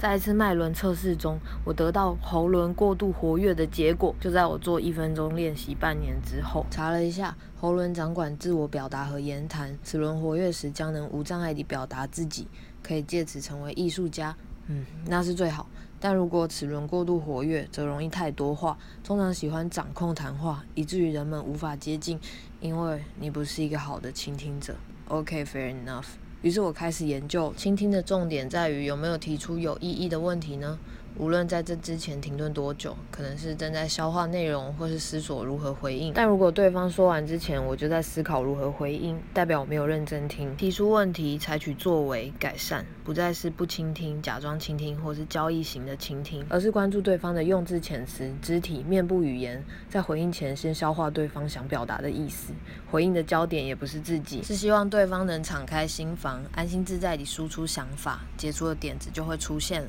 在一次脉轮测试中，我得到喉轮过度活跃的结果。就在我做一分钟练习半年之后，查了一下，喉轮掌管自我表达和言谈，此轮活跃时将能无障碍地表达自己，可以借此成为艺术家。嗯，那是最好。但如果齿轮过度活跃，则容易太多话，通常喜欢掌控谈话，以至于人们无法接近，因为你不是一个好的倾听者。OK，fair enough。于是我开始研究，倾听的重点在于有没有提出有意义的问题呢？无论在这之前停顿多久，可能是正在消化内容，或是思索如何回应。但如果对方说完之前，我就在思考如何回应，代表我没有认真听。提出问题，采取作为改善，不再是不倾听、假装倾听，或是交易型的倾听，而是关注对方的用字遣词、肢体、面部语言，在回应前先消化对方想表达的意思。回应的焦点也不是自己，是希望对方能敞开心房，安心自在地输出想法，接触的点子就会出现。